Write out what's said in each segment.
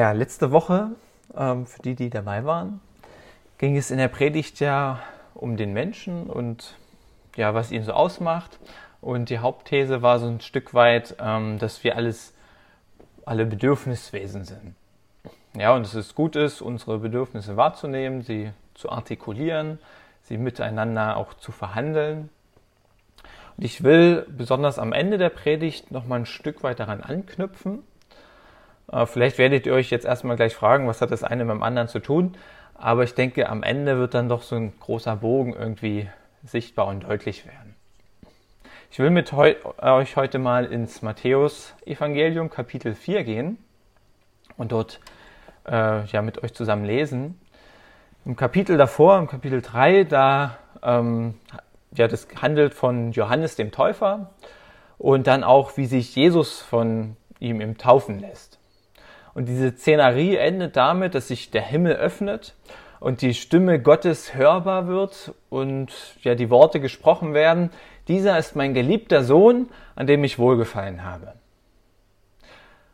Ja, letzte Woche, ähm, für die, die dabei waren, ging es in der Predigt ja um den Menschen und ja, was ihn so ausmacht. Und die Hauptthese war so ein Stück weit, ähm, dass wir alles, alle Bedürfniswesen sind. Ja, und dass es gut ist, unsere Bedürfnisse wahrzunehmen, sie zu artikulieren, sie miteinander auch zu verhandeln. Und ich will besonders am Ende der Predigt nochmal ein Stück weit daran anknüpfen vielleicht werdet ihr euch jetzt erstmal gleich fragen, was hat das eine mit dem anderen zu tun? Aber ich denke, am Ende wird dann doch so ein großer Bogen irgendwie sichtbar und deutlich werden. Ich will mit heu euch heute mal ins Matthäus-Evangelium Kapitel 4 gehen und dort äh, ja mit euch zusammen lesen. Im Kapitel davor, im Kapitel 3, da ähm, ja, das handelt von Johannes dem Täufer und dann auch, wie sich Jesus von ihm im Taufen lässt. Und diese Szenerie endet damit, dass sich der Himmel öffnet und die Stimme Gottes hörbar wird und ja die Worte gesprochen werden. Dieser ist mein geliebter Sohn, an dem ich wohlgefallen habe.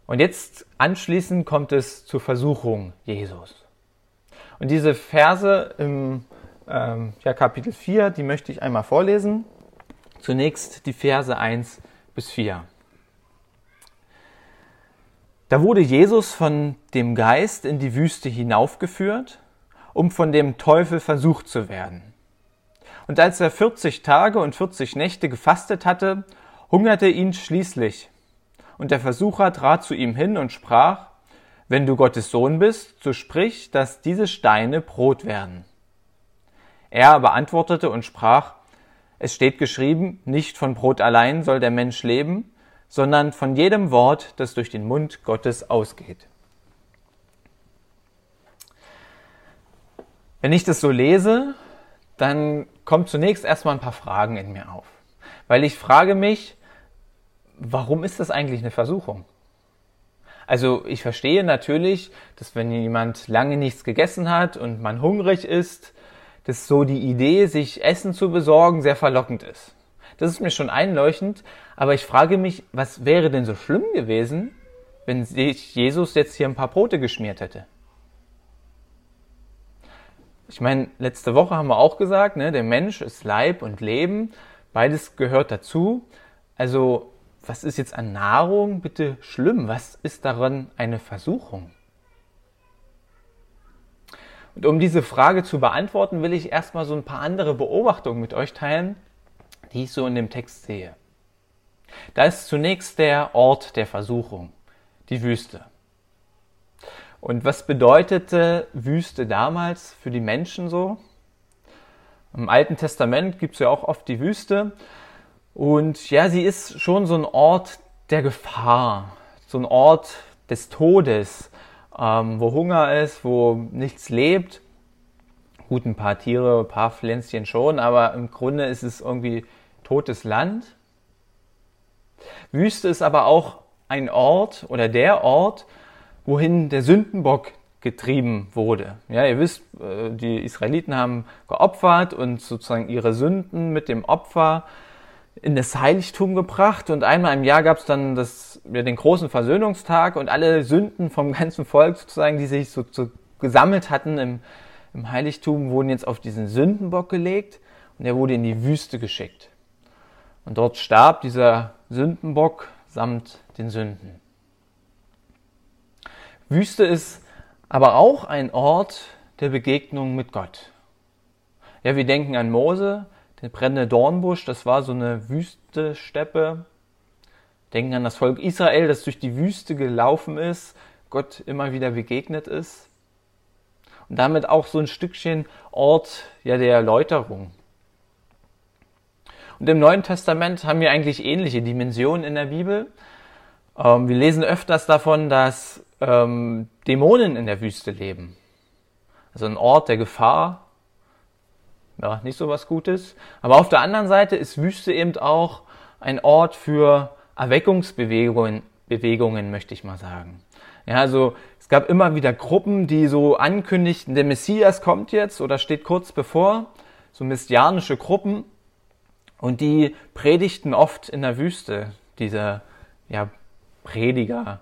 Und jetzt anschließend kommt es zur Versuchung Jesus. Und diese Verse im ähm, ja, Kapitel 4, die möchte ich einmal vorlesen. Zunächst die Verse 1 bis 4. Da wurde Jesus von dem Geist in die Wüste hinaufgeführt, um von dem Teufel versucht zu werden. Und als er 40 Tage und 40 Nächte gefastet hatte, hungerte ihn schließlich. Und der Versucher trat zu ihm hin und sprach, wenn du Gottes Sohn bist, so sprich, dass diese Steine Brot werden. Er aber antwortete und sprach, es steht geschrieben, nicht von Brot allein soll der Mensch leben, sondern von jedem Wort, das durch den Mund Gottes ausgeht. Wenn ich das so lese, dann kommt zunächst erstmal ein paar Fragen in mir auf. Weil ich frage mich, warum ist das eigentlich eine Versuchung? Also ich verstehe natürlich, dass wenn jemand lange nichts gegessen hat und man hungrig ist, dass so die Idee, sich Essen zu besorgen, sehr verlockend ist. Das ist mir schon einleuchtend, aber ich frage mich, was wäre denn so schlimm gewesen, wenn sich Jesus jetzt hier ein paar Brote geschmiert hätte? Ich meine, letzte Woche haben wir auch gesagt, ne, der Mensch ist Leib und Leben, beides gehört dazu. Also, was ist jetzt an Nahrung bitte schlimm? Was ist daran eine Versuchung? Und um diese Frage zu beantworten, will ich erstmal so ein paar andere Beobachtungen mit euch teilen, die ich so in dem Text sehe. Da ist zunächst der Ort der Versuchung, die Wüste. Und was bedeutete Wüste damals für die Menschen so? Im Alten Testament gibt es ja auch oft die Wüste. Und ja, sie ist schon so ein Ort der Gefahr, so ein Ort des Todes, ähm, wo Hunger ist, wo nichts lebt. Gut, ein paar Tiere, ein paar Pflänzchen schon, aber im Grunde ist es irgendwie totes Land. Wüste ist aber auch ein Ort oder der Ort, wohin der Sündenbock getrieben wurde. Ja, ihr wisst, äh, die Israeliten haben geopfert und sozusagen ihre Sünden mit dem Opfer in das Heiligtum gebracht und einmal im Jahr gab es dann das, ja, den großen Versöhnungstag und alle Sünden vom ganzen Volk sozusagen, die sich so, so gesammelt hatten im, im Heiligtum, wurden jetzt auf diesen Sündenbock gelegt und er wurde in die Wüste geschickt. Und dort starb dieser Sündenbock samt den Sünden. Wüste ist aber auch ein Ort der Begegnung mit Gott. Ja, wir denken an Mose, der brennende Dornbusch, das war so eine Wüste Steppe. Denken an das Volk Israel, das durch die Wüste gelaufen ist, Gott immer wieder begegnet ist. Und damit auch so ein Stückchen Ort ja, der Erläuterung, und im Neuen Testament haben wir eigentlich ähnliche Dimensionen in der Bibel. Ähm, wir lesen öfters davon, dass ähm, Dämonen in der Wüste leben. Also ein Ort der Gefahr. Ja, nicht so was Gutes. Aber auf der anderen Seite ist Wüste eben auch ein Ort für Erweckungsbewegungen, Bewegungen, möchte ich mal sagen. Ja, also es gab immer wieder Gruppen, die so ankündigten, der Messias kommt jetzt oder steht kurz bevor, so messianische Gruppen. Und die predigten oft in der Wüste, diese ja, Prediger.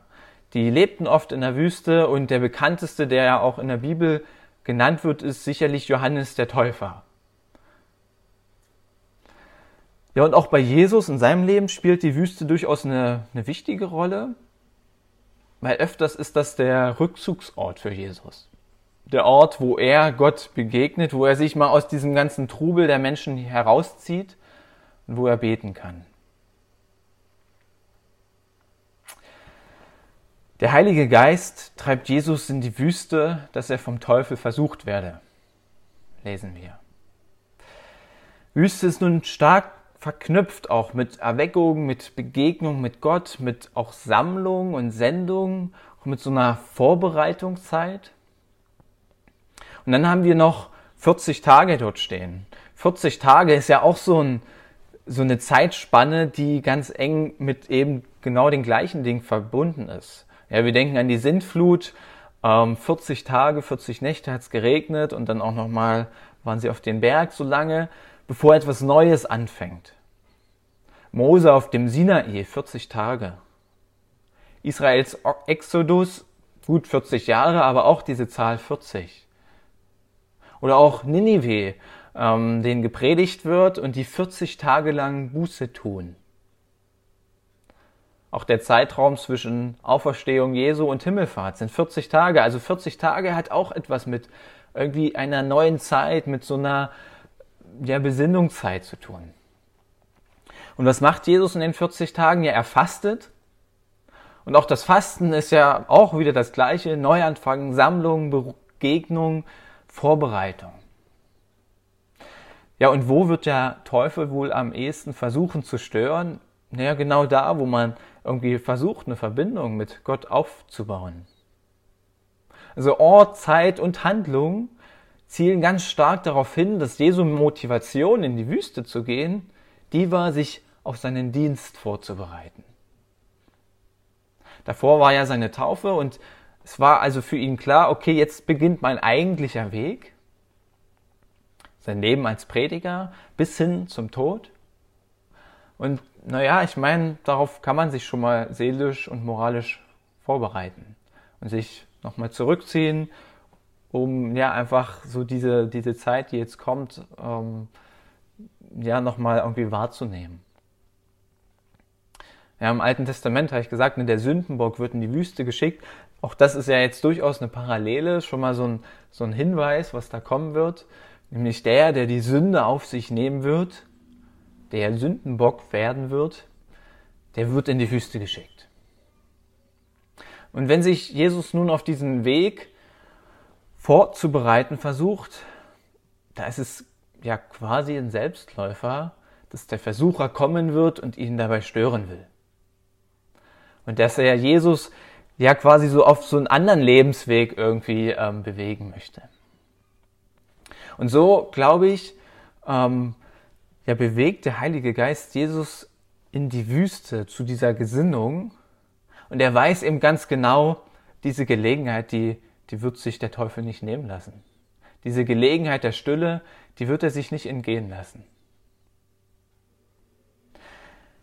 Die lebten oft in der Wüste und der bekannteste, der ja auch in der Bibel genannt wird, ist sicherlich Johannes der Täufer. Ja, und auch bei Jesus in seinem Leben spielt die Wüste durchaus eine, eine wichtige Rolle weil öfters ist das der Rückzugsort für Jesus. Der Ort, wo er Gott begegnet, wo er sich mal aus diesem ganzen Trubel der Menschen herauszieht wo er beten kann. Der Heilige Geist treibt Jesus in die Wüste, dass er vom Teufel versucht werde. Lesen wir. Wüste ist nun stark verknüpft auch mit Erweckung, mit Begegnung mit Gott, mit auch Sammlung und Sendung, auch mit so einer Vorbereitungszeit. Und dann haben wir noch 40 Tage dort stehen. 40 Tage ist ja auch so, ein, so eine Zeitspanne, die ganz eng mit eben genau den gleichen Dingen verbunden ist. Ja, wir denken an die Sintflut. 40 ähm, Tage, 40 Nächte hat es geregnet und dann auch nochmal waren sie auf den Berg so lange bevor etwas Neues anfängt. Mose auf dem Sinai 40 Tage. Israels Exodus gut 40 Jahre, aber auch diese Zahl 40. Oder auch Ninive, ähm, denen gepredigt wird und die 40 Tage lang Buße tun. Auch der Zeitraum zwischen Auferstehung Jesu und Himmelfahrt sind 40 Tage. Also 40 Tage hat auch etwas mit irgendwie einer neuen Zeit, mit so einer ja, Besinnungszeit zu tun. Und was macht Jesus in den 40 Tagen? Ja, er fastet. Und auch das Fasten ist ja auch wieder das gleiche. Neuanfang, Sammlung, Begegnung, Vorbereitung. Ja, und wo wird der Teufel wohl am ehesten versuchen zu stören? Naja, genau da, wo man irgendwie versucht, eine Verbindung mit Gott aufzubauen. Also Ort, Zeit und Handlung zielen ganz stark darauf hin, dass Jesu Motivation in die Wüste zu gehen, die war, sich auf seinen Dienst vorzubereiten. Davor war ja seine Taufe und es war also für ihn klar, okay, jetzt beginnt mein eigentlicher Weg, sein Leben als Prediger bis hin zum Tod. Und naja, ich meine, darauf kann man sich schon mal seelisch und moralisch vorbereiten und sich nochmal zurückziehen, um ja einfach so diese, diese Zeit, die jetzt kommt, ähm, ja nochmal irgendwie wahrzunehmen. Ja, Im Alten Testament habe ich gesagt, ne, der Sündenbock wird in die Wüste geschickt. Auch das ist ja jetzt durchaus eine Parallele, schon mal so ein, so ein Hinweis, was da kommen wird. Nämlich der, der die Sünde auf sich nehmen wird, der Sündenbock werden wird, der wird in die Wüste geschickt. Und wenn sich Jesus nun auf diesen Weg vorzubereiten versucht, da ist es ja quasi ein Selbstläufer, dass der Versucher kommen wird und ihn dabei stören will. Und dass er Jesus ja quasi so auf so einen anderen Lebensweg irgendwie ähm, bewegen möchte. Und so, glaube ich, ähm, ja, bewegt der Heilige Geist Jesus in die Wüste zu dieser Gesinnung. Und er weiß eben ganz genau, diese Gelegenheit, die die wird sich der Teufel nicht nehmen lassen. Diese Gelegenheit der Stille, die wird er sich nicht entgehen lassen.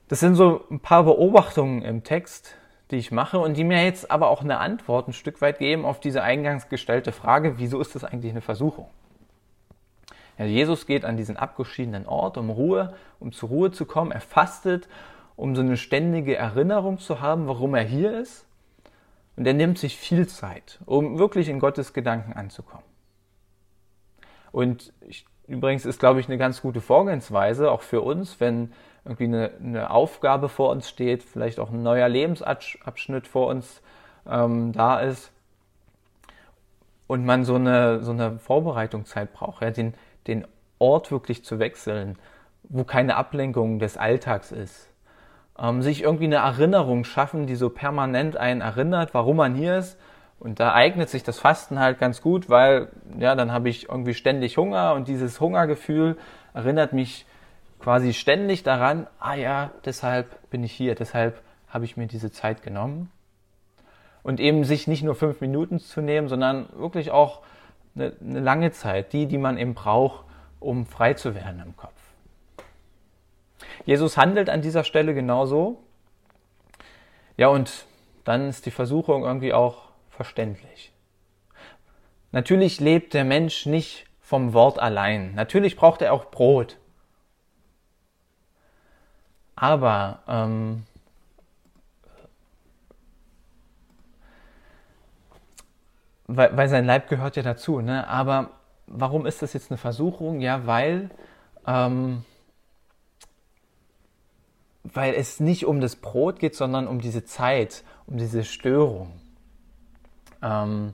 Das sind so ein paar Beobachtungen im Text, die ich mache und die mir jetzt aber auch eine Antwort ein Stück weit geben auf diese eingangs gestellte Frage, wieso ist das eigentlich eine Versuchung? Ja, Jesus geht an diesen abgeschiedenen Ort, um Ruhe, um zur Ruhe zu kommen. Er fastet, um so eine ständige Erinnerung zu haben, warum er hier ist. Und er nimmt sich viel Zeit, um wirklich in Gottes Gedanken anzukommen. Und ich, übrigens ist, glaube ich, eine ganz gute Vorgehensweise auch für uns, wenn irgendwie eine, eine Aufgabe vor uns steht, vielleicht auch ein neuer Lebensabschnitt vor uns ähm, da ist und man so eine, so eine Vorbereitungszeit braucht, ja, den, den Ort wirklich zu wechseln, wo keine Ablenkung des Alltags ist, ähm, sich irgendwie eine Erinnerung schaffen, die so permanent einen erinnert, warum man hier ist. Und da eignet sich das Fasten halt ganz gut, weil ja, dann habe ich irgendwie ständig Hunger und dieses Hungergefühl erinnert mich quasi ständig daran, ah ja, deshalb bin ich hier, deshalb habe ich mir diese Zeit genommen. Und eben sich nicht nur fünf Minuten zu nehmen, sondern wirklich auch eine, eine lange Zeit, die, die man eben braucht, um frei zu werden im Kopf. Jesus handelt an dieser Stelle genauso. Ja, und dann ist die Versuchung irgendwie auch verständlich. Natürlich lebt der Mensch nicht vom Wort allein. Natürlich braucht er auch Brot. Aber ähm, weil, weil sein Leib gehört ja dazu. Ne? Aber warum ist das jetzt eine Versuchung? Ja, weil ähm, weil es nicht um das Brot geht, sondern um diese Zeit, um diese Störung. Ähm,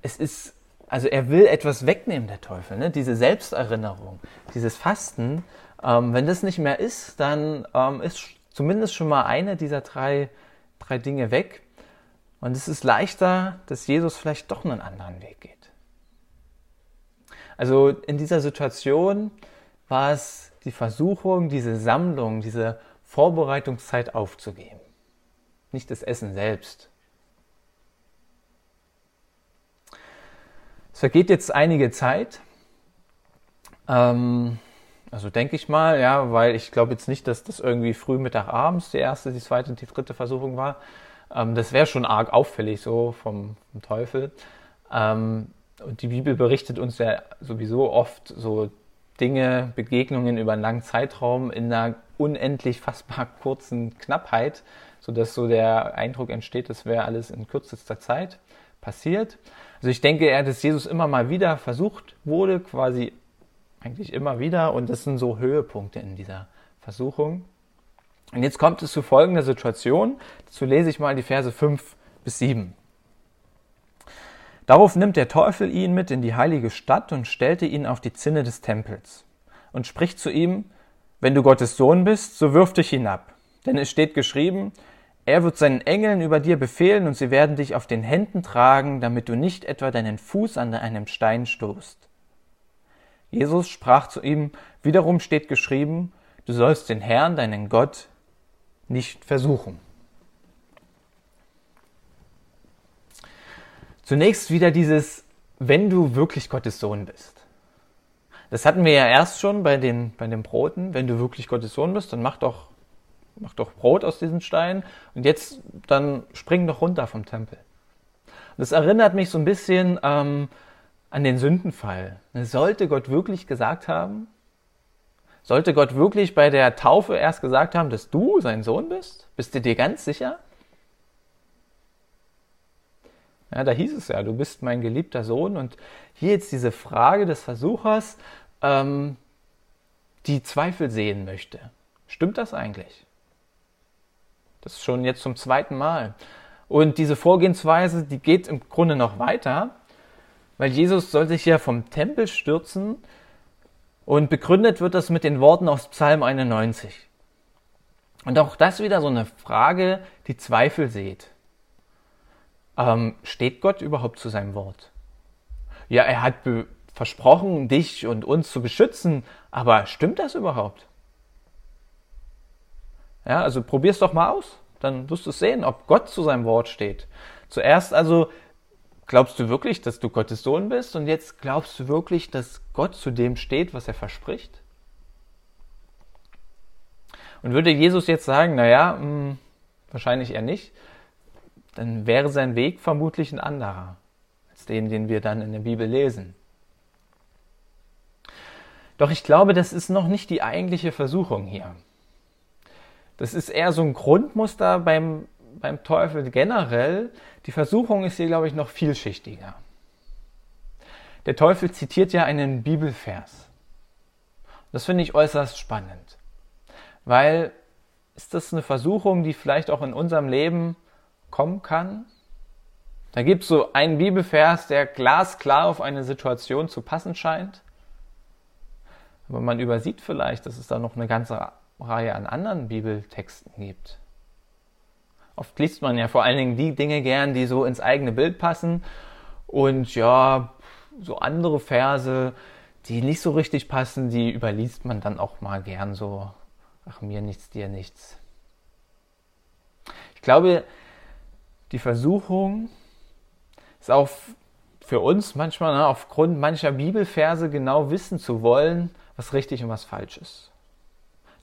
es ist, also er will etwas wegnehmen, der Teufel, ne? diese Selbsterinnerung, dieses Fasten. Ähm, wenn das nicht mehr ist, dann ähm, ist zumindest schon mal eine dieser drei, drei Dinge weg. Und es ist leichter, dass Jesus vielleicht doch einen anderen Weg geht. Also in dieser Situation war es die Versuchung, diese Sammlung, diese Vorbereitungszeit aufzugeben. Nicht das Essen selbst. Es vergeht jetzt einige Zeit. Ähm, also denke ich mal, ja, weil ich glaube jetzt nicht, dass das irgendwie früh, Mittag, abends die erste, die zweite und die dritte Versuchung war. Ähm, das wäre schon arg auffällig so vom, vom Teufel. Ähm, und die Bibel berichtet uns ja sowieso oft so Dinge, Begegnungen über einen langen Zeitraum in einer unendlich fassbar kurzen Knappheit, sodass so der Eindruck entsteht, das wäre alles in kürzester Zeit passiert. Also ich denke eher, dass Jesus immer mal wieder versucht wurde, quasi eigentlich immer wieder, und das sind so Höhepunkte in dieser Versuchung. Und jetzt kommt es zu folgender Situation. Dazu lese ich mal die Verse 5 bis 7. Darauf nimmt der Teufel ihn mit in die heilige Stadt und stellte ihn auf die Zinne des Tempels und spricht zu ihm, wenn du Gottes Sohn bist, so wirf dich hinab. Denn es steht geschrieben, er wird seinen Engeln über dir befehlen und sie werden dich auf den Händen tragen, damit du nicht etwa deinen Fuß an einem Stein stoßt. Jesus sprach zu ihm, wiederum steht geschrieben, du sollst den Herrn, deinen Gott, nicht versuchen. Zunächst wieder dieses, wenn du wirklich Gottes Sohn bist. Das hatten wir ja erst schon bei den, bei den Broten. Wenn du wirklich Gottes Sohn bist, dann mach doch, mach doch Brot aus diesen Steinen und jetzt dann spring doch runter vom Tempel. Das erinnert mich so ein bisschen ähm, an den Sündenfall. Sollte Gott wirklich gesagt haben, sollte Gott wirklich bei der Taufe erst gesagt haben, dass du sein Sohn bist? Bist du dir ganz sicher? Ja, da hieß es ja, du bist mein geliebter Sohn. Und hier jetzt diese Frage des Versuchers, ähm, die Zweifel sehen möchte. Stimmt das eigentlich? Das ist schon jetzt zum zweiten Mal. Und diese Vorgehensweise, die geht im Grunde noch weiter, weil Jesus soll sich ja vom Tempel stürzen und begründet wird das mit den Worten aus Psalm 91. Und auch das wieder so eine Frage, die Zweifel sieht. Ähm, steht Gott überhaupt zu seinem Wort? Ja, er hat versprochen, dich und uns zu beschützen, aber stimmt das überhaupt? Ja, also probier's doch mal aus, dann wirst du sehen, ob Gott zu seinem Wort steht. Zuerst also glaubst du wirklich, dass du Gottes Sohn bist und jetzt glaubst du wirklich, dass Gott zu dem steht, was er verspricht? Und würde Jesus jetzt sagen, naja, hm, wahrscheinlich eher nicht, dann wäre sein Weg vermutlich ein anderer als den, den wir dann in der Bibel lesen. Doch ich glaube, das ist noch nicht die eigentliche Versuchung hier. Das ist eher so ein Grundmuster beim, beim Teufel generell. Die Versuchung ist hier, glaube ich, noch vielschichtiger. Der Teufel zitiert ja einen Bibelvers. Das finde ich äußerst spannend, weil ist das eine Versuchung, die vielleicht auch in unserem Leben kommen kann. Da gibt es so einen Bibelvers, der glasklar auf eine Situation zu passen scheint. Aber man übersieht vielleicht, dass es da noch eine ganze Reihe an anderen Bibeltexten gibt. Oft liest man ja vor allen Dingen die Dinge gern, die so ins eigene Bild passen und ja, so andere Verse, die nicht so richtig passen, die überliest man dann auch mal gern so, ach mir nichts, dir nichts. Ich glaube, die Versuchung ist auch für uns manchmal ne, aufgrund mancher Bibelverse genau wissen zu wollen, was richtig und was falsch ist.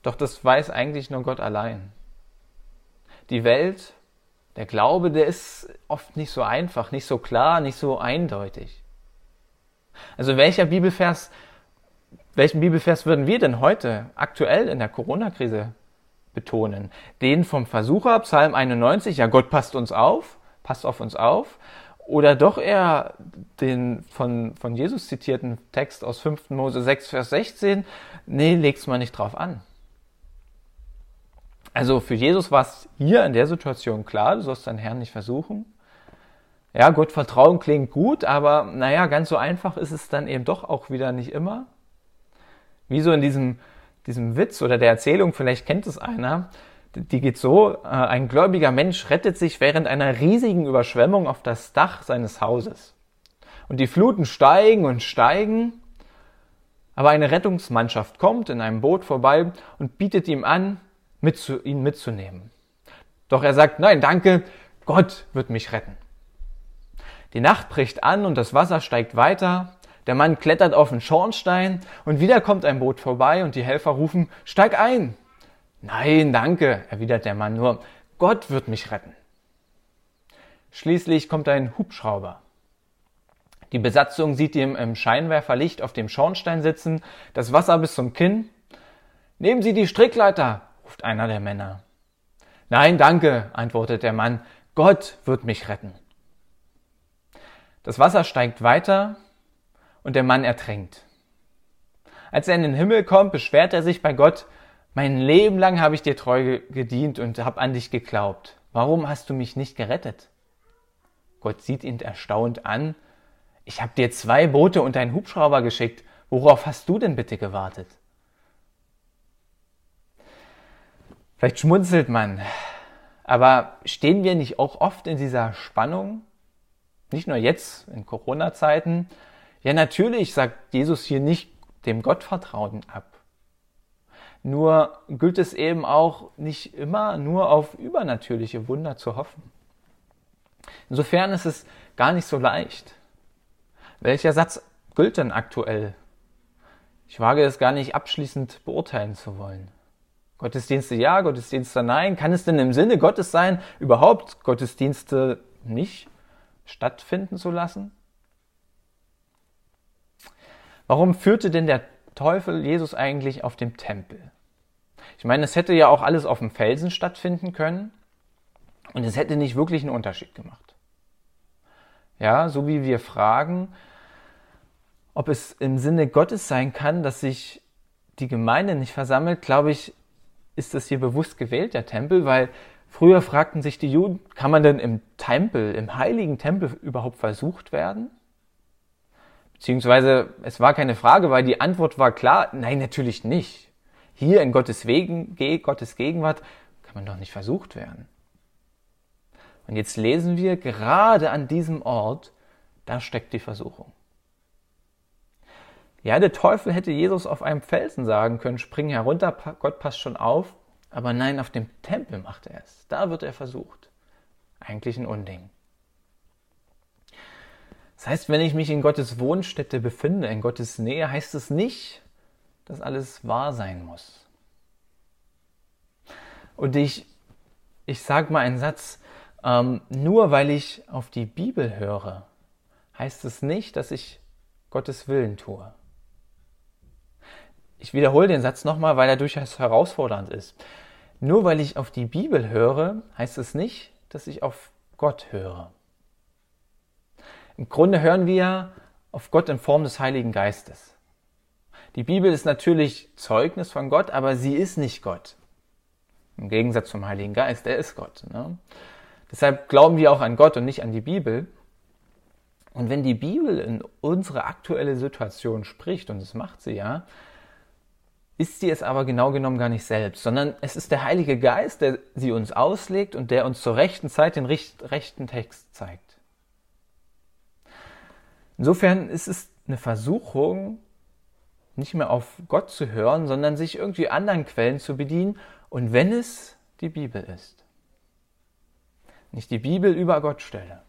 Doch das weiß eigentlich nur Gott allein. Die Welt, der Glaube, der ist oft nicht so einfach, nicht so klar, nicht so eindeutig. Also welcher Bibelvers, welchen Bibelvers würden wir denn heute aktuell in der Corona-Krise betonen? Den vom Versucher, Psalm 91, ja Gott passt uns auf, passt auf uns auf, oder doch eher den von, von Jesus zitierten Text aus 5. Mose 6, Vers 16, nee, leg's mal nicht drauf an. Also für Jesus war es hier in der Situation klar, du sollst deinen Herrn nicht versuchen. Ja, Gott vertrauen klingt gut, aber naja, ganz so einfach ist es dann eben doch auch wieder nicht immer. Wie so in diesem, diesem Witz oder der Erzählung, vielleicht kennt es einer, die geht so, äh, ein gläubiger Mensch rettet sich während einer riesigen Überschwemmung auf das Dach seines Hauses. Und die Fluten steigen und steigen, aber eine Rettungsmannschaft kommt in einem Boot vorbei und bietet ihm an, mitzu, ihn mitzunehmen. Doch er sagt, nein, danke, Gott wird mich retten. Die Nacht bricht an und das Wasser steigt weiter. Der Mann klettert auf den Schornstein und wieder kommt ein Boot vorbei und die Helfer rufen, steig ein. Nein, danke, erwidert der Mann nur, Gott wird mich retten. Schließlich kommt ein Hubschrauber. Die Besatzung sieht ihn im Scheinwerferlicht auf dem Schornstein sitzen, das Wasser bis zum Kinn. Nehmen Sie die Strickleiter, ruft einer der Männer. Nein, danke, antwortet der Mann, Gott wird mich retten. Das Wasser steigt weiter und der Mann ertränkt. Als er in den Himmel kommt, beschwert er sich bei Gott, mein Leben lang habe ich dir treu gedient und habe an dich geglaubt. Warum hast du mich nicht gerettet? Gott sieht ihn erstaunt an. Ich habe dir zwei Boote und einen Hubschrauber geschickt. Worauf hast du denn bitte gewartet? Vielleicht schmunzelt man. Aber stehen wir nicht auch oft in dieser Spannung? Nicht nur jetzt in Corona-Zeiten. Ja, natürlich sagt Jesus hier nicht dem Gottvertrauen ab. Nur gilt es eben auch nicht immer nur auf übernatürliche Wunder zu hoffen. Insofern ist es gar nicht so leicht. Welcher Satz gilt denn aktuell? Ich wage es gar nicht abschließend beurteilen zu wollen. Gottesdienste ja, Gottesdienste nein. Kann es denn im Sinne Gottes sein, überhaupt Gottesdienste nicht stattfinden zu lassen? Warum führte denn der Teufel Jesus eigentlich auf dem Tempel? Ich meine, es hätte ja auch alles auf dem Felsen stattfinden können und es hätte nicht wirklich einen Unterschied gemacht. Ja, so wie wir fragen, ob es im Sinne Gottes sein kann, dass sich die Gemeinde nicht versammelt, glaube ich, ist das hier bewusst gewählt, der Tempel, weil früher fragten sich die Juden, kann man denn im Tempel, im heiligen Tempel überhaupt versucht werden? Beziehungsweise es war keine Frage, weil die Antwort war klar, nein, natürlich nicht. Hier in Gottes Wegen, Gottes Gegenwart kann man doch nicht versucht werden. Und jetzt lesen wir, gerade an diesem Ort, da steckt die Versuchung. Ja, der Teufel hätte Jesus auf einem Felsen sagen können, spring herunter, Gott passt schon auf. Aber nein, auf dem Tempel macht er es. Da wird er versucht. Eigentlich ein Unding. Das heißt, wenn ich mich in Gottes Wohnstätte befinde, in Gottes Nähe, heißt es nicht, dass alles wahr sein muss. Und ich, ich sage mal einen Satz, ähm, nur weil ich auf die Bibel höre, heißt es nicht, dass ich Gottes Willen tue. Ich wiederhole den Satz nochmal, weil er durchaus herausfordernd ist. Nur weil ich auf die Bibel höre, heißt es nicht, dass ich auf Gott höre. Im Grunde hören wir auf Gott in Form des Heiligen Geistes. Die Bibel ist natürlich Zeugnis von Gott, aber sie ist nicht Gott. Im Gegensatz zum Heiligen Geist, der ist Gott. Ne? Deshalb glauben wir auch an Gott und nicht an die Bibel. Und wenn die Bibel in unsere aktuelle Situation spricht, und das macht sie ja, ist sie es aber genau genommen gar nicht selbst, sondern es ist der Heilige Geist, der sie uns auslegt und der uns zur rechten Zeit den rechten Text zeigt. Insofern ist es eine Versuchung, nicht mehr auf Gott zu hören, sondern sich irgendwie anderen Quellen zu bedienen und wenn es die Bibel ist. Nicht die Bibel über Gott stelle.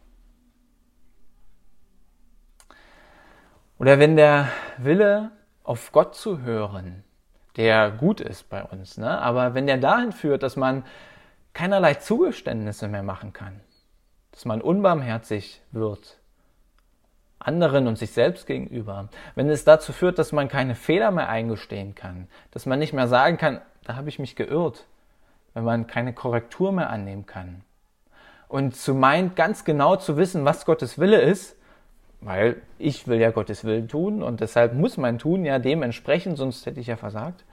Oder wenn der Wille, auf Gott zu hören, der gut ist bei uns. Ne? Aber wenn der dahin führt, dass man keinerlei Zugeständnisse mehr machen kann, dass man unbarmherzig wird, anderen und sich selbst gegenüber, wenn es dazu führt, dass man keine Fehler mehr eingestehen kann, dass man nicht mehr sagen kann, da habe ich mich geirrt, wenn man keine Korrektur mehr annehmen kann. Und zu meint, ganz genau zu wissen, was Gottes Wille ist, weil ich will ja Gottes Willen tun und deshalb muss mein Tun ja dementsprechend, sonst hätte ich ja versagt.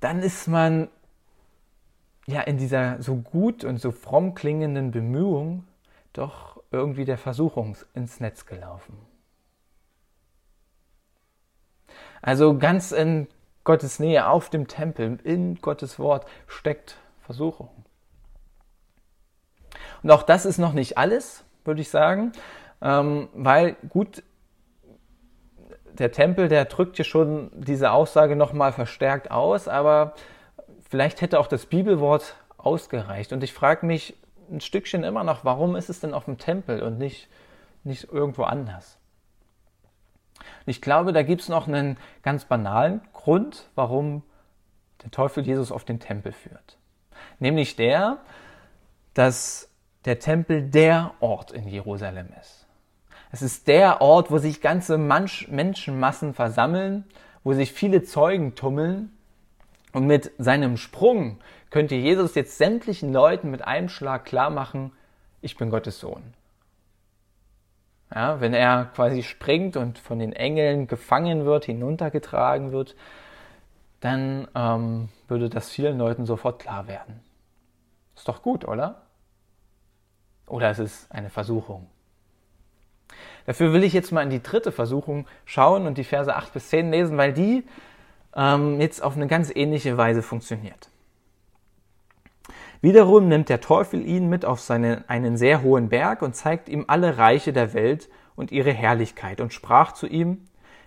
Dann ist man ja in dieser so gut und so fromm klingenden Bemühung doch irgendwie der Versuchung ins Netz gelaufen. Also ganz in Gottes Nähe, auf dem Tempel, in Gottes Wort steckt Versuchung. Und auch das ist noch nicht alles würde ich sagen. Ähm, weil gut, der Tempel, der drückt ja schon diese Aussage nochmal verstärkt aus, aber vielleicht hätte auch das Bibelwort ausgereicht. Und ich frage mich ein Stückchen immer noch, warum ist es denn auf dem Tempel und nicht, nicht irgendwo anders? Und ich glaube, da gibt es noch einen ganz banalen Grund, warum der Teufel Jesus auf den Tempel führt. Nämlich der, dass der Tempel der Ort in Jerusalem ist. Es ist der Ort, wo sich ganze Menschenmassen versammeln, wo sich viele Zeugen tummeln. Und mit seinem Sprung könnte Jesus jetzt sämtlichen Leuten mit einem Schlag klar machen, ich bin Gottes Sohn. Ja, wenn er quasi springt und von den Engeln gefangen wird, hinuntergetragen wird, dann ähm, würde das vielen Leuten sofort klar werden. Ist doch gut, oder? Oder es ist eine Versuchung. Dafür will ich jetzt mal in die dritte Versuchung schauen und die Verse 8 bis 10 lesen, weil die ähm, jetzt auf eine ganz ähnliche Weise funktioniert. Wiederum nimmt der Teufel ihn mit auf seinen, einen sehr hohen Berg und zeigt ihm alle Reiche der Welt und ihre Herrlichkeit und sprach zu ihm,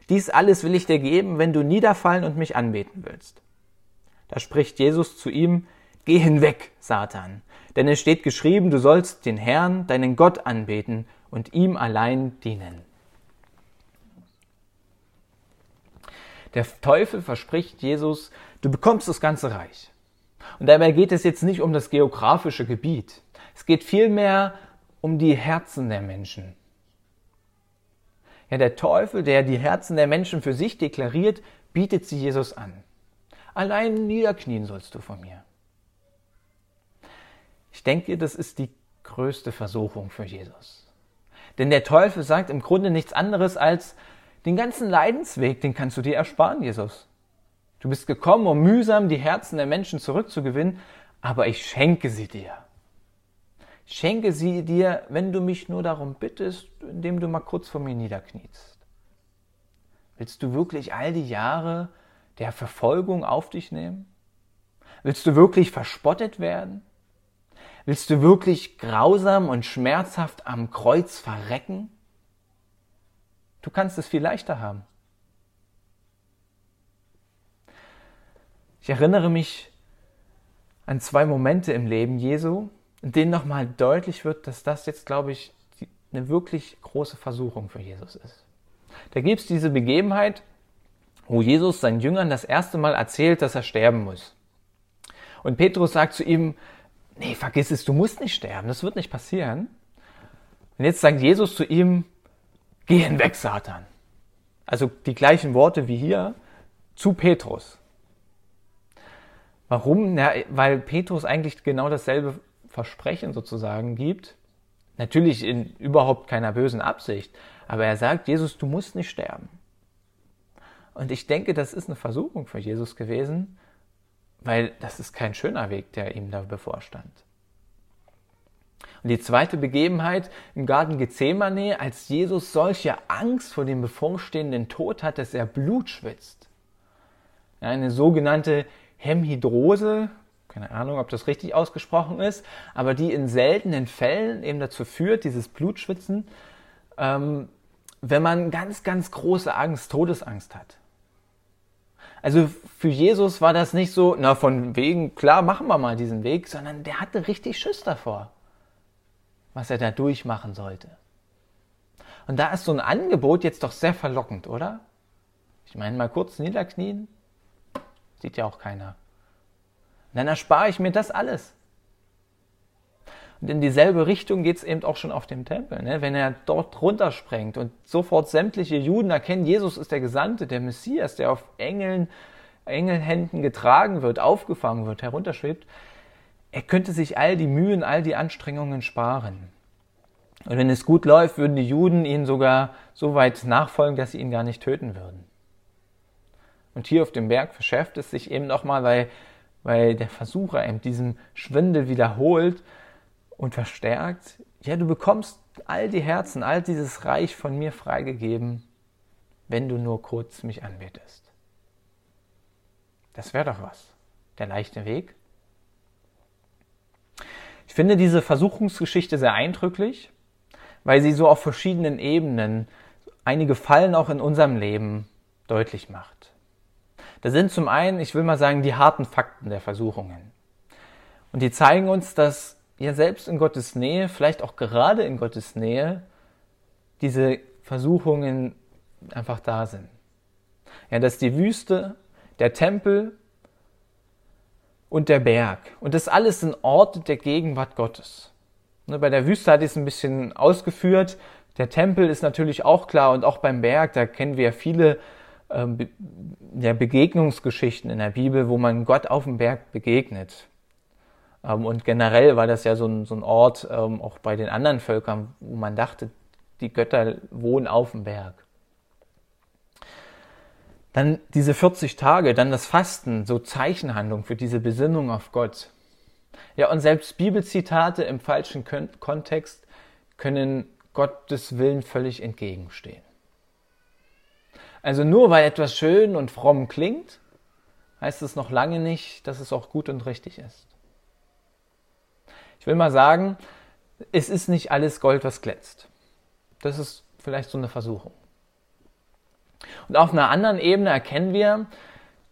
dies alles will ich dir geben, wenn du niederfallen und mich anbeten willst. Da spricht Jesus zu ihm, Geh hinweg, Satan, denn es steht geschrieben, du sollst den Herrn, deinen Gott anbeten und ihm allein dienen. Der Teufel verspricht Jesus, du bekommst das ganze Reich. Und dabei geht es jetzt nicht um das geografische Gebiet. Es geht vielmehr um die Herzen der Menschen. Ja, der Teufel, der die Herzen der Menschen für sich deklariert, bietet sie Jesus an. Allein niederknien sollst du von mir. Ich denke, das ist die größte Versuchung für Jesus. Denn der Teufel sagt im Grunde nichts anderes als, den ganzen Leidensweg, den kannst du dir ersparen, Jesus. Du bist gekommen, um mühsam die Herzen der Menschen zurückzugewinnen, aber ich schenke sie dir. Ich schenke sie dir, wenn du mich nur darum bittest, indem du mal kurz vor mir niederkniest. Willst du wirklich all die Jahre der Verfolgung auf dich nehmen? Willst du wirklich verspottet werden? Willst du wirklich grausam und schmerzhaft am Kreuz verrecken? Du kannst es viel leichter haben. Ich erinnere mich an zwei Momente im Leben Jesu, in denen nochmal deutlich wird, dass das jetzt, glaube ich, eine wirklich große Versuchung für Jesus ist. Da gibt es diese Begebenheit, wo Jesus seinen Jüngern das erste Mal erzählt, dass er sterben muss. Und Petrus sagt zu ihm, nee, vergiss es, du musst nicht sterben, das wird nicht passieren. Und jetzt sagt Jesus zu ihm, geh hinweg, Satan. Also die gleichen Worte wie hier zu Petrus. Warum? Ja, weil Petrus eigentlich genau dasselbe Versprechen sozusagen gibt. Natürlich in überhaupt keiner bösen Absicht. Aber er sagt, Jesus, du musst nicht sterben. Und ich denke, das ist eine Versuchung für Jesus gewesen, weil das ist kein schöner Weg, der ihm da bevorstand. Und die zweite Begebenheit im Garten Gethsemane, als Jesus solche Angst vor dem bevorstehenden Tod hat, dass er Blut schwitzt. eine sogenannte Hemhydrose, keine Ahnung, ob das richtig ausgesprochen ist, aber die in seltenen Fällen eben dazu führt, dieses Blutschwitzen, ähm, wenn man ganz, ganz große Angst, Todesangst hat. Also für Jesus war das nicht so, na von wegen, klar, machen wir mal diesen Weg, sondern der hatte richtig Schiss davor, was er da durchmachen sollte. Und da ist so ein Angebot jetzt doch sehr verlockend, oder? Ich meine, mal kurz niederknien, sieht ja auch keiner. Und dann erspare ich mir das alles. In dieselbe Richtung geht es eben auch schon auf dem Tempel. Ne? Wenn er dort runtersprengt und sofort sämtliche Juden erkennen, Jesus ist der Gesandte, der Messias, der auf Engeln, Engelhänden getragen wird, aufgefangen wird, herunterschwebt, er könnte sich all die Mühen, all die Anstrengungen sparen. Und wenn es gut läuft, würden die Juden ihn sogar so weit nachfolgen, dass sie ihn gar nicht töten würden. Und hier auf dem Berg verschärft es sich eben nochmal, weil, weil der Versucher eben diesen Schwindel wiederholt und verstärkt. Ja, du bekommst all die Herzen, all dieses Reich von mir freigegeben, wenn du nur kurz mich anbetest. Das wäre doch was. Der leichte Weg. Ich finde diese Versuchungsgeschichte sehr eindrücklich, weil sie so auf verschiedenen Ebenen einige Fallen auch in unserem Leben deutlich macht. Da sind zum einen, ich will mal sagen, die harten Fakten der Versuchungen. Und die zeigen uns, dass ja selbst in Gottes Nähe, vielleicht auch gerade in Gottes Nähe, diese Versuchungen einfach da sind. Ja, dass die Wüste, der Tempel und der Berg und das alles sind Orte der Gegenwart Gottes. Ne, bei der Wüste hatte ich es ein bisschen ausgeführt. Der Tempel ist natürlich auch klar und auch beim Berg, da kennen wir viele ähm, Be ja, Begegnungsgeschichten in der Bibel, wo man Gott auf dem Berg begegnet. Ähm, und generell war das ja so ein, so ein Ort, ähm, auch bei den anderen Völkern, wo man dachte, die Götter wohnen auf dem Berg. Dann diese 40 Tage, dann das Fasten, so Zeichenhandlung für diese Besinnung auf Gott. Ja, und selbst Bibelzitate im falschen Kontext können Gottes Willen völlig entgegenstehen. Also nur weil etwas schön und fromm klingt, heißt es noch lange nicht, dass es auch gut und richtig ist. Ich will mal sagen, es ist nicht alles Gold, was glänzt. Das ist vielleicht so eine Versuchung. Und auf einer anderen Ebene erkennen wir,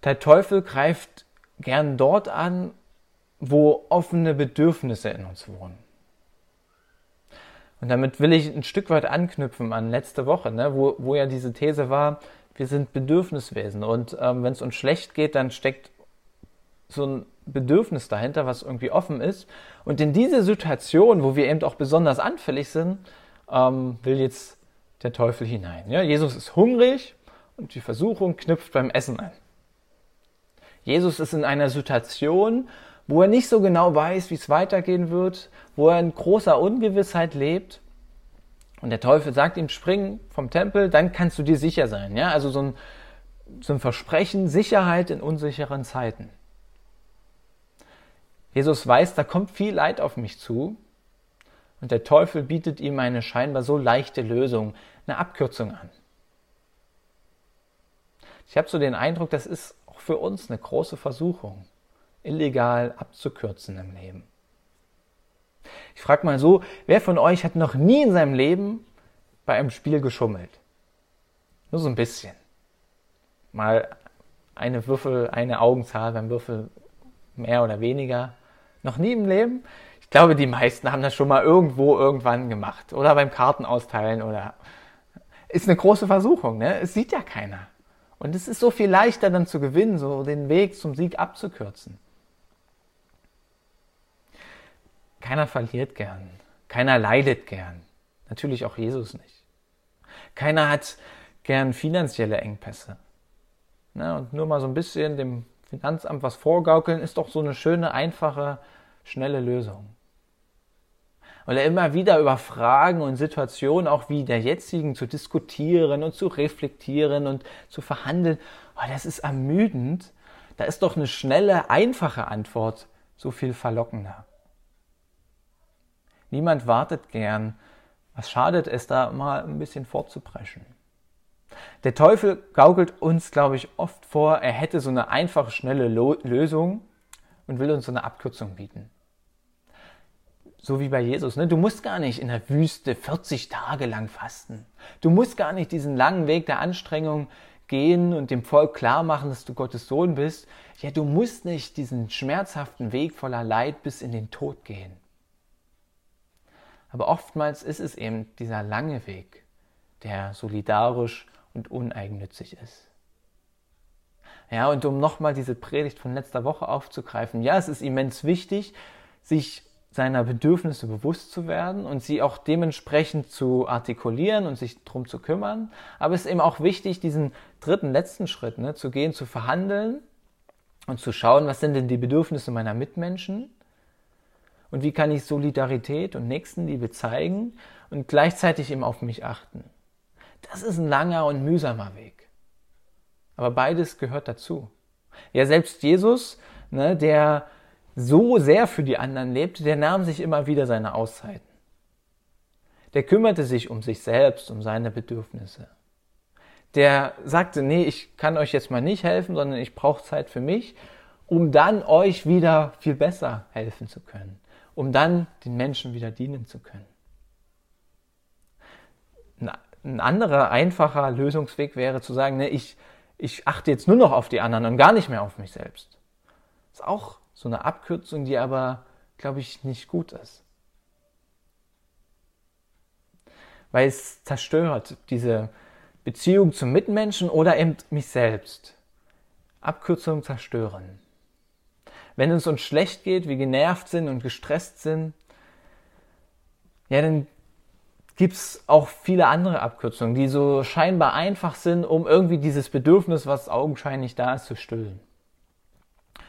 der Teufel greift gern dort an, wo offene Bedürfnisse in uns wohnen. Und damit will ich ein Stück weit anknüpfen an letzte Woche, ne, wo, wo ja diese These war, wir sind Bedürfniswesen und ähm, wenn es uns schlecht geht, dann steckt so ein Bedürfnis dahinter, was irgendwie offen ist. Und in diese Situation, wo wir eben auch besonders anfällig sind, ähm, will jetzt der Teufel hinein. Ja, Jesus ist hungrig und die Versuchung knüpft beim Essen an. Jesus ist in einer Situation, wo er nicht so genau weiß, wie es weitergehen wird, wo er in großer Ungewissheit lebt und der Teufel sagt ihm, spring vom Tempel, dann kannst du dir sicher sein. Ja? Also so ein, so ein Versprechen, Sicherheit in unsicheren Zeiten. Jesus weiß, da kommt viel Leid auf mich zu. Und der Teufel bietet ihm eine scheinbar so leichte Lösung, eine Abkürzung an. Ich habe so den Eindruck, das ist auch für uns eine große Versuchung, illegal abzukürzen im Leben. Ich frage mal so, wer von euch hat noch nie in seinem Leben bei einem Spiel geschummelt? Nur so ein bisschen. Mal eine Würfel, eine Augenzahl beim Würfel mehr oder weniger. Noch nie im Leben? Ich glaube, die meisten haben das schon mal irgendwo irgendwann gemacht. Oder beim Karten austeilen oder. Ist eine große Versuchung, ne? Es sieht ja keiner. Und es ist so viel leichter dann zu gewinnen, so den Weg zum Sieg abzukürzen. Keiner verliert gern. Keiner leidet gern. Natürlich auch Jesus nicht. Keiner hat gern finanzielle Engpässe. Na, und nur mal so ein bisschen dem Finanzamt was vorgaukeln, ist doch so eine schöne, einfache, schnelle Lösung. Oder immer wieder über Fragen und Situationen, auch wie der jetzigen, zu diskutieren und zu reflektieren und zu verhandeln, oh, das ist ermüdend. Da ist doch eine schnelle, einfache Antwort so viel verlockender. Niemand wartet gern. Was schadet es, da mal ein bisschen vorzupreschen? Der Teufel gaukelt uns, glaube ich, oft vor, er hätte so eine einfache, schnelle Lo Lösung und will uns so eine Abkürzung bieten. So wie bei Jesus. Ne? Du musst gar nicht in der Wüste 40 Tage lang fasten. Du musst gar nicht diesen langen Weg der Anstrengung gehen und dem Volk klar machen, dass du Gottes Sohn bist. Ja, du musst nicht diesen schmerzhaften Weg voller Leid bis in den Tod gehen. Aber oftmals ist es eben dieser lange Weg, der solidarisch und uneigennützig ist. Ja, und um nochmal diese Predigt von letzter Woche aufzugreifen, ja, es ist immens wichtig, sich seiner Bedürfnisse bewusst zu werden und sie auch dementsprechend zu artikulieren und sich darum zu kümmern. Aber es ist eben auch wichtig, diesen dritten, letzten Schritt ne, zu gehen, zu verhandeln und zu schauen, was sind denn die Bedürfnisse meiner Mitmenschen und wie kann ich Solidarität und Nächstenliebe zeigen und gleichzeitig eben auf mich achten. Das ist ein langer und mühsamer Weg. Aber beides gehört dazu. Ja, selbst Jesus, ne, der so sehr für die anderen lebte, der nahm sich immer wieder seine Auszeiten. Der kümmerte sich um sich selbst, um seine Bedürfnisse. Der sagte, nee, ich kann euch jetzt mal nicht helfen, sondern ich brauche Zeit für mich, um dann euch wieder viel besser helfen zu können, um dann den Menschen wieder dienen zu können. Ein anderer, einfacher Lösungsweg wäre zu sagen, nee, ich, ich achte jetzt nur noch auf die anderen und gar nicht mehr auf mich selbst. Das ist auch so eine Abkürzung, die aber, glaube ich, nicht gut ist. Weil es zerstört diese Beziehung zum Mitmenschen oder eben mich selbst. Abkürzungen zerstören. Wenn es uns schlecht geht, wir genervt sind und gestresst sind, ja, dann gibt es auch viele andere Abkürzungen, die so scheinbar einfach sind, um irgendwie dieses Bedürfnis, was augenscheinlich da ist, zu stillen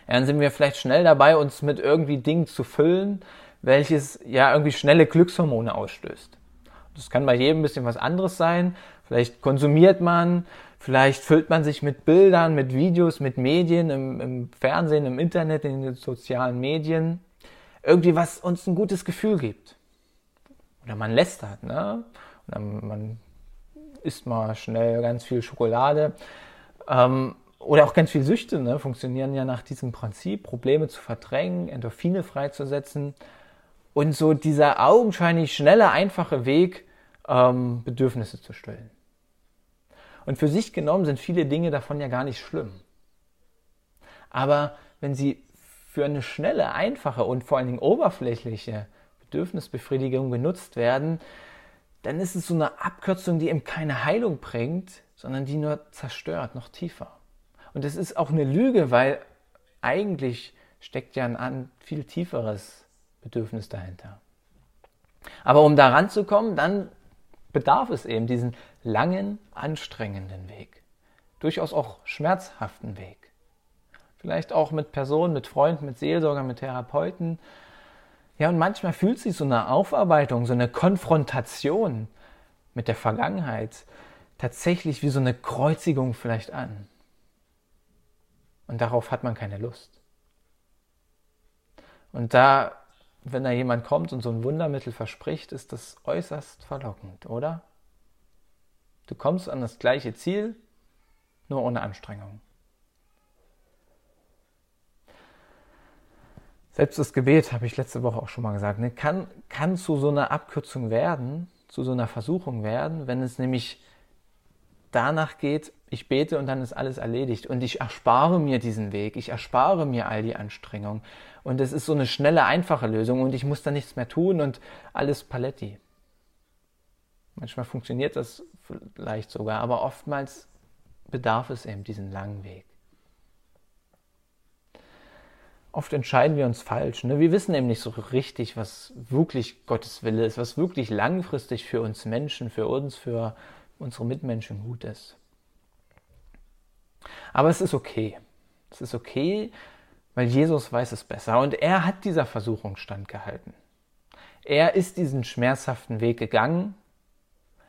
dann sind wir vielleicht schnell dabei, uns mit irgendwie Dingen zu füllen, welches ja irgendwie schnelle Glückshormone ausstößt. Das kann bei jedem ein bisschen was anderes sein. Vielleicht konsumiert man, vielleicht füllt man sich mit Bildern, mit Videos, mit Medien, im, im Fernsehen, im Internet, in den sozialen Medien. Irgendwie, was uns ein gutes Gefühl gibt. Oder man lästert, ne? Oder man isst mal schnell ganz viel Schokolade. Ähm, oder auch ganz viele Süchte ne, funktionieren ja nach diesem Prinzip, Probleme zu verdrängen, Endorphine freizusetzen und so dieser augenscheinlich schnelle, einfache Weg, ähm, Bedürfnisse zu stillen. Und für sich genommen sind viele Dinge davon ja gar nicht schlimm. Aber wenn sie für eine schnelle, einfache und vor allen Dingen oberflächliche Bedürfnisbefriedigung genutzt werden, dann ist es so eine Abkürzung, die eben keine Heilung bringt, sondern die nur zerstört, noch tiefer. Und es ist auch eine Lüge, weil eigentlich steckt ja ein viel tieferes Bedürfnis dahinter. Aber um da ranzukommen, dann bedarf es eben diesen langen, anstrengenden Weg. Durchaus auch schmerzhaften Weg. Vielleicht auch mit Personen, mit Freunden, mit Seelsorgern, mit Therapeuten. Ja, und manchmal fühlt sich so eine Aufarbeitung, so eine Konfrontation mit der Vergangenheit tatsächlich wie so eine Kreuzigung vielleicht an. Und darauf hat man keine Lust. Und da, wenn da jemand kommt und so ein Wundermittel verspricht, ist das äußerst verlockend, oder? Du kommst an das gleiche Ziel, nur ohne Anstrengung. Selbst das Gebet, habe ich letzte Woche auch schon mal gesagt, ne, kann, kann zu so einer Abkürzung werden, zu so einer Versuchung werden, wenn es nämlich danach geht, ich bete und dann ist alles erledigt. Und ich erspare mir diesen Weg, ich erspare mir all die Anstrengung. Und es ist so eine schnelle, einfache Lösung und ich muss da nichts mehr tun und alles Paletti. Manchmal funktioniert das vielleicht sogar, aber oftmals bedarf es eben diesen langen Weg. Oft entscheiden wir uns falsch. Ne? Wir wissen nicht so richtig, was wirklich Gottes Wille ist, was wirklich langfristig für uns Menschen, für uns, für unsere Mitmenschen gut ist. Aber es ist okay. Es ist okay, weil Jesus weiß es besser und er hat dieser Versuchung standgehalten. Er ist diesen schmerzhaften Weg gegangen.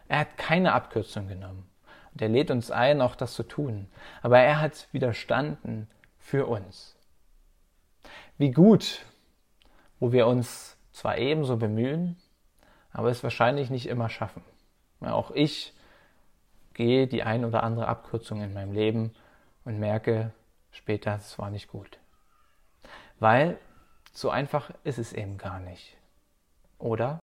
Er hat keine Abkürzung genommen. Und er lädt uns ein, auch das zu tun. Aber er hat widerstanden für uns. Wie gut, wo wir uns zwar ebenso bemühen, aber es wahrscheinlich nicht immer schaffen. Auch ich gehe die ein oder andere Abkürzung in meinem Leben und merke später, es war nicht gut. Weil so einfach ist es eben gar nicht. Oder?